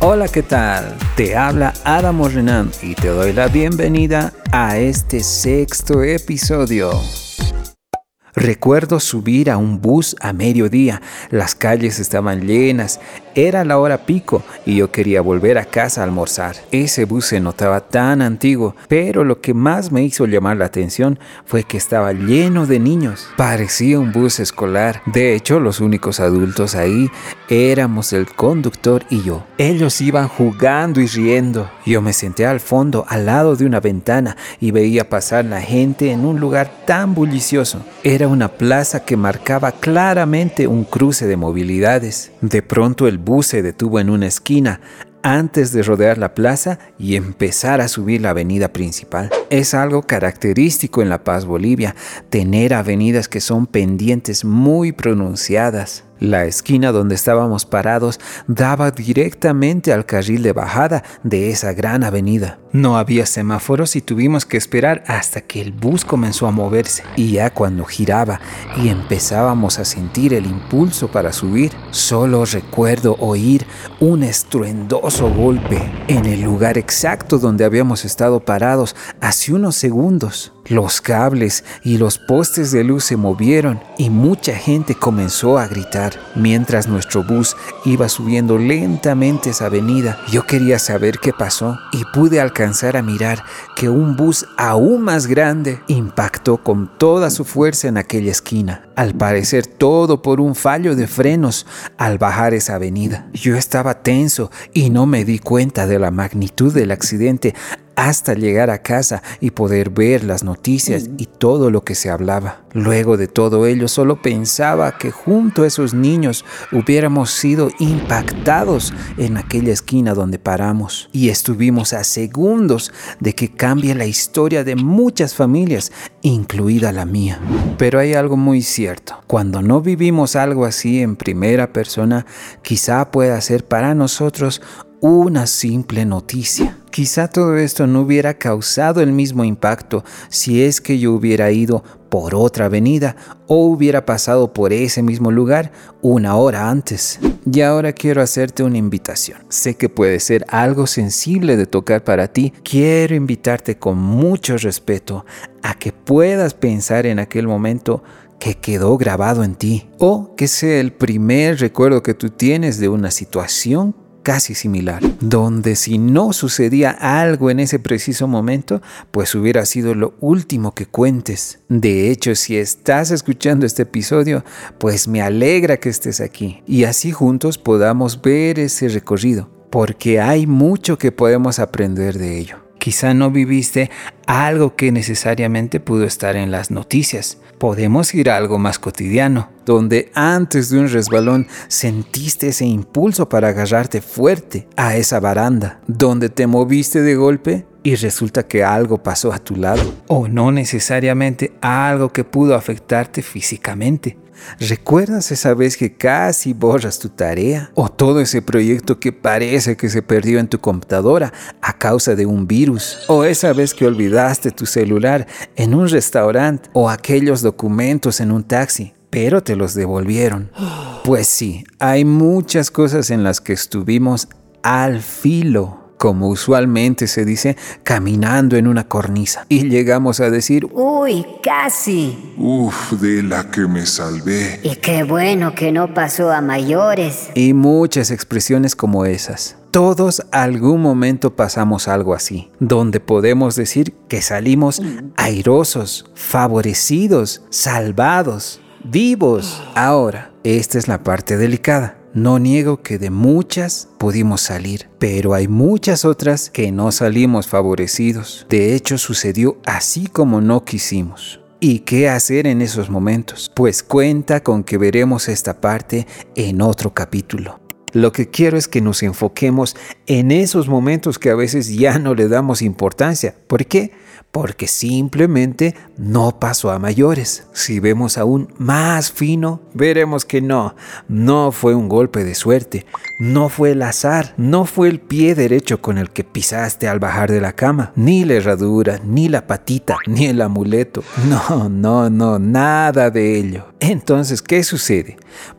Hola, ¿qué tal? Te habla Adamo Renan y te doy la bienvenida a este sexto episodio. Recuerdo subir a un bus a mediodía, las calles estaban llenas, era la hora pico y yo quería volver a casa a almorzar. Ese bus se notaba tan antiguo, pero lo que más me hizo llamar la atención fue que estaba lleno de niños. Parecía un bus escolar. De hecho, los únicos adultos ahí éramos el conductor y yo. Ellos iban jugando y riendo. Yo me senté al fondo, al lado de una ventana, y veía pasar la gente en un lugar tan bullicioso. Era una plaza que marcaba claramente un cruce de movilidades. De pronto el bus se detuvo en una esquina antes de rodear la plaza y empezar a subir la avenida principal. Es algo característico en La Paz, Bolivia, tener avenidas que son pendientes muy pronunciadas. La esquina donde estábamos parados daba directamente al carril de bajada de esa gran avenida. No había semáforos y tuvimos que esperar hasta que el bus comenzó a moverse. Y ya cuando giraba y empezábamos a sentir el impulso para subir, solo recuerdo oír un estruendoso golpe en el lugar exacto donde habíamos estado parados hace unos segundos. Los cables y los postes de luz se movieron y mucha gente comenzó a gritar. Mientras nuestro bus iba subiendo lentamente esa avenida, yo quería saber qué pasó y pude alcanzar a mirar que un bus aún más grande impactó con toda su fuerza en aquella esquina. Al parecer todo por un fallo de frenos al bajar esa avenida. Yo estaba tenso y no me di cuenta de la magnitud del accidente hasta llegar a casa y poder ver las noticias y todo lo que se hablaba. Luego de todo ello, solo pensaba que junto a esos niños hubiéramos sido impactados en aquella esquina donde paramos y estuvimos a segundos de que cambie la historia de muchas familias, incluida la mía. Pero hay algo muy cierto, cuando no vivimos algo así en primera persona, quizá pueda ser para nosotros una simple noticia. Quizá todo esto no hubiera causado el mismo impacto si es que yo hubiera ido por otra avenida o hubiera pasado por ese mismo lugar una hora antes. Y ahora quiero hacerte una invitación. Sé que puede ser algo sensible de tocar para ti. Quiero invitarte con mucho respeto a que puedas pensar en aquel momento que quedó grabado en ti o que sea el primer recuerdo que tú tienes de una situación casi similar, donde si no sucedía algo en ese preciso momento, pues hubiera sido lo último que cuentes. De hecho, si estás escuchando este episodio, pues me alegra que estés aquí y así juntos podamos ver ese recorrido, porque hay mucho que podemos aprender de ello. Quizá no viviste algo que necesariamente pudo estar en las noticias. Podemos ir a algo más cotidiano, donde antes de un resbalón sentiste ese impulso para agarrarte fuerte a esa baranda, donde te moviste de golpe y resulta que algo pasó a tu lado, o no necesariamente algo que pudo afectarte físicamente, ¿Recuerdas esa vez que casi borras tu tarea? ¿O todo ese proyecto que parece que se perdió en tu computadora a causa de un virus? ¿O esa vez que olvidaste tu celular en un restaurante? ¿O aquellos documentos en un taxi? pero te los devolvieron. Pues sí, hay muchas cosas en las que estuvimos al filo como usualmente se dice, caminando en una cornisa. Y llegamos a decir, uy, casi. Uf, de la que me salvé. Y qué bueno que no pasó a mayores. Y muchas expresiones como esas. Todos algún momento pasamos algo así, donde podemos decir que salimos airosos, favorecidos, salvados, vivos. Ahora, esta es la parte delicada. No niego que de muchas pudimos salir, pero hay muchas otras que no salimos favorecidos. De hecho, sucedió así como no quisimos. ¿Y qué hacer en esos momentos? Pues cuenta con que veremos esta parte en otro capítulo. Lo que quiero es que nos enfoquemos en esos momentos que a veces ya no le damos importancia. ¿Por qué? Porque simplemente no pasó a mayores. Si vemos aún más fino, veremos que no, no fue un golpe de suerte, no fue el azar, no fue el pie derecho con el que pisaste al bajar de la cama, ni la herradura, ni la patita, ni el amuleto. No, no, no, nada de ello. Entonces, ¿qué sucede?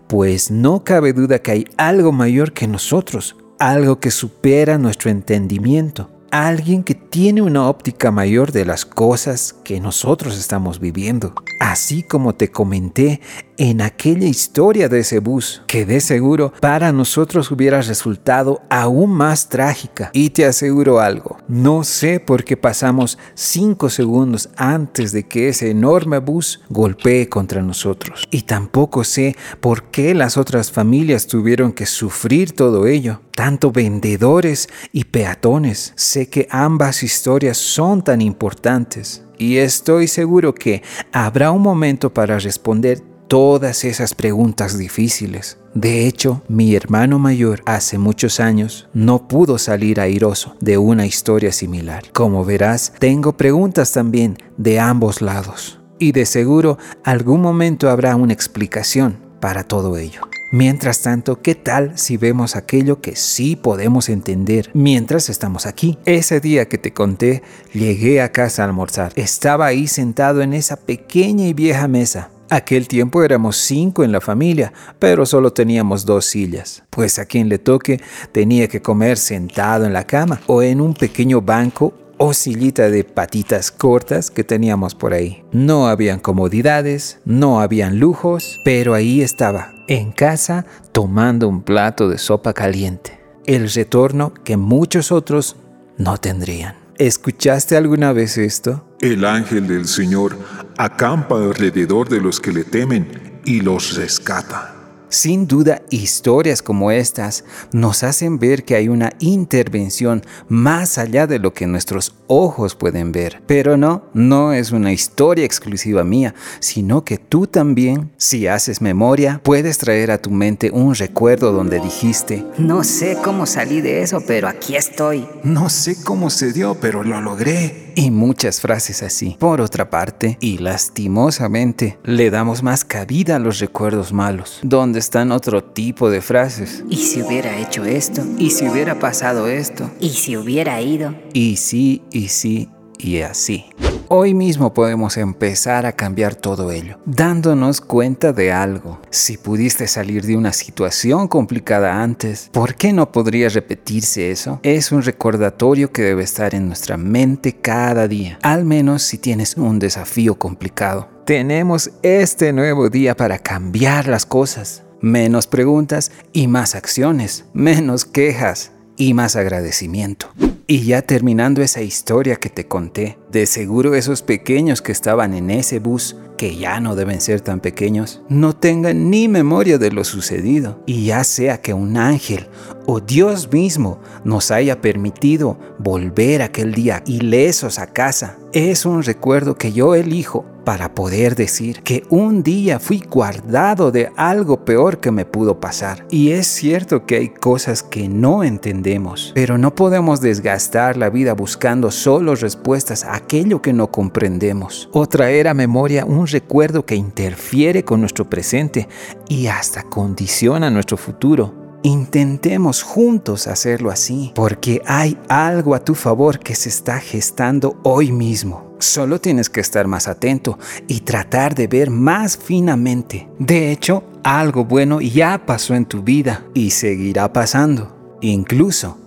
Pues no cabe duda que hay algo mayor que nosotros algo que supera nuestro entendimiento alguien que tiene una óptica mayor de las cosas que nosotros estamos viviendo. Así como te comenté en aquella historia de ese bus, que de seguro para nosotros hubiera resultado aún más trágica. Y te aseguro algo, no sé por qué pasamos cinco segundos antes de que ese enorme bus golpee contra nosotros. Y tampoco sé por qué las otras familias tuvieron que sufrir todo ello tanto vendedores y peatones. Sé que ambas historias son tan importantes y estoy seguro que habrá un momento para responder todas esas preguntas difíciles. De hecho, mi hermano mayor hace muchos años no pudo salir airoso de una historia similar. Como verás, tengo preguntas también de ambos lados. Y de seguro algún momento habrá una explicación para todo ello. Mientras tanto, ¿qué tal si vemos aquello que sí podemos entender mientras estamos aquí? Ese día que te conté, llegué a casa a almorzar. Estaba ahí sentado en esa pequeña y vieja mesa. Aquel tiempo éramos cinco en la familia, pero solo teníamos dos sillas, pues a quien le toque tenía que comer sentado en la cama o en un pequeño banco o sillita de patitas cortas que teníamos por ahí. No habían comodidades, no habían lujos, pero ahí estaba, en casa, tomando un plato de sopa caliente. El retorno que muchos otros no tendrían. ¿Escuchaste alguna vez esto? El ángel del Señor acampa alrededor de los que le temen y los rescata. Sin duda, historias como estas nos hacen ver que hay una intervención más allá de lo que nuestros ojos pueden ver. Pero no, no es una historia exclusiva mía, sino que tú también, si haces memoria, puedes traer a tu mente un recuerdo donde dijiste, no sé cómo salí de eso, pero aquí estoy. No sé cómo se dio, pero lo logré y muchas frases así. Por otra parte, y lastimosamente, le damos más cabida a los recuerdos malos, donde están otro tipo de frases. ¿Y si hubiera hecho esto? ¿Y si hubiera pasado esto? ¿Y si hubiera ido? Y sí, y sí, y así. Hoy mismo podemos empezar a cambiar todo ello, dándonos cuenta de algo. Si pudiste salir de una situación complicada antes, ¿por qué no podría repetirse eso? Es un recordatorio que debe estar en nuestra mente cada día, al menos si tienes un desafío complicado. Tenemos este nuevo día para cambiar las cosas. Menos preguntas y más acciones, menos quejas y más agradecimiento. Y ya terminando esa historia que te conté, de seguro esos pequeños que estaban en ese bus, que ya no deben ser tan pequeños, no tengan ni memoria de lo sucedido. Y ya sea que un ángel o Dios mismo nos haya permitido volver aquel día ilesos a casa, es un recuerdo que yo elijo para poder decir que un día fui guardado de algo peor que me pudo pasar. Y es cierto que hay cosas que no entendemos, pero no podemos desgastar la vida buscando solo respuestas a aquello que no comprendemos o traer a memoria un recuerdo que interfiere con nuestro presente y hasta condiciona nuestro futuro. Intentemos juntos hacerlo así, porque hay algo a tu favor que se está gestando hoy mismo. Solo tienes que estar más atento y tratar de ver más finamente. De hecho, algo bueno ya pasó en tu vida y seguirá pasando, incluso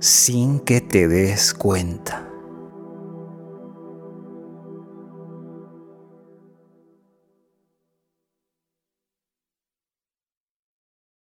sin que te des cuenta.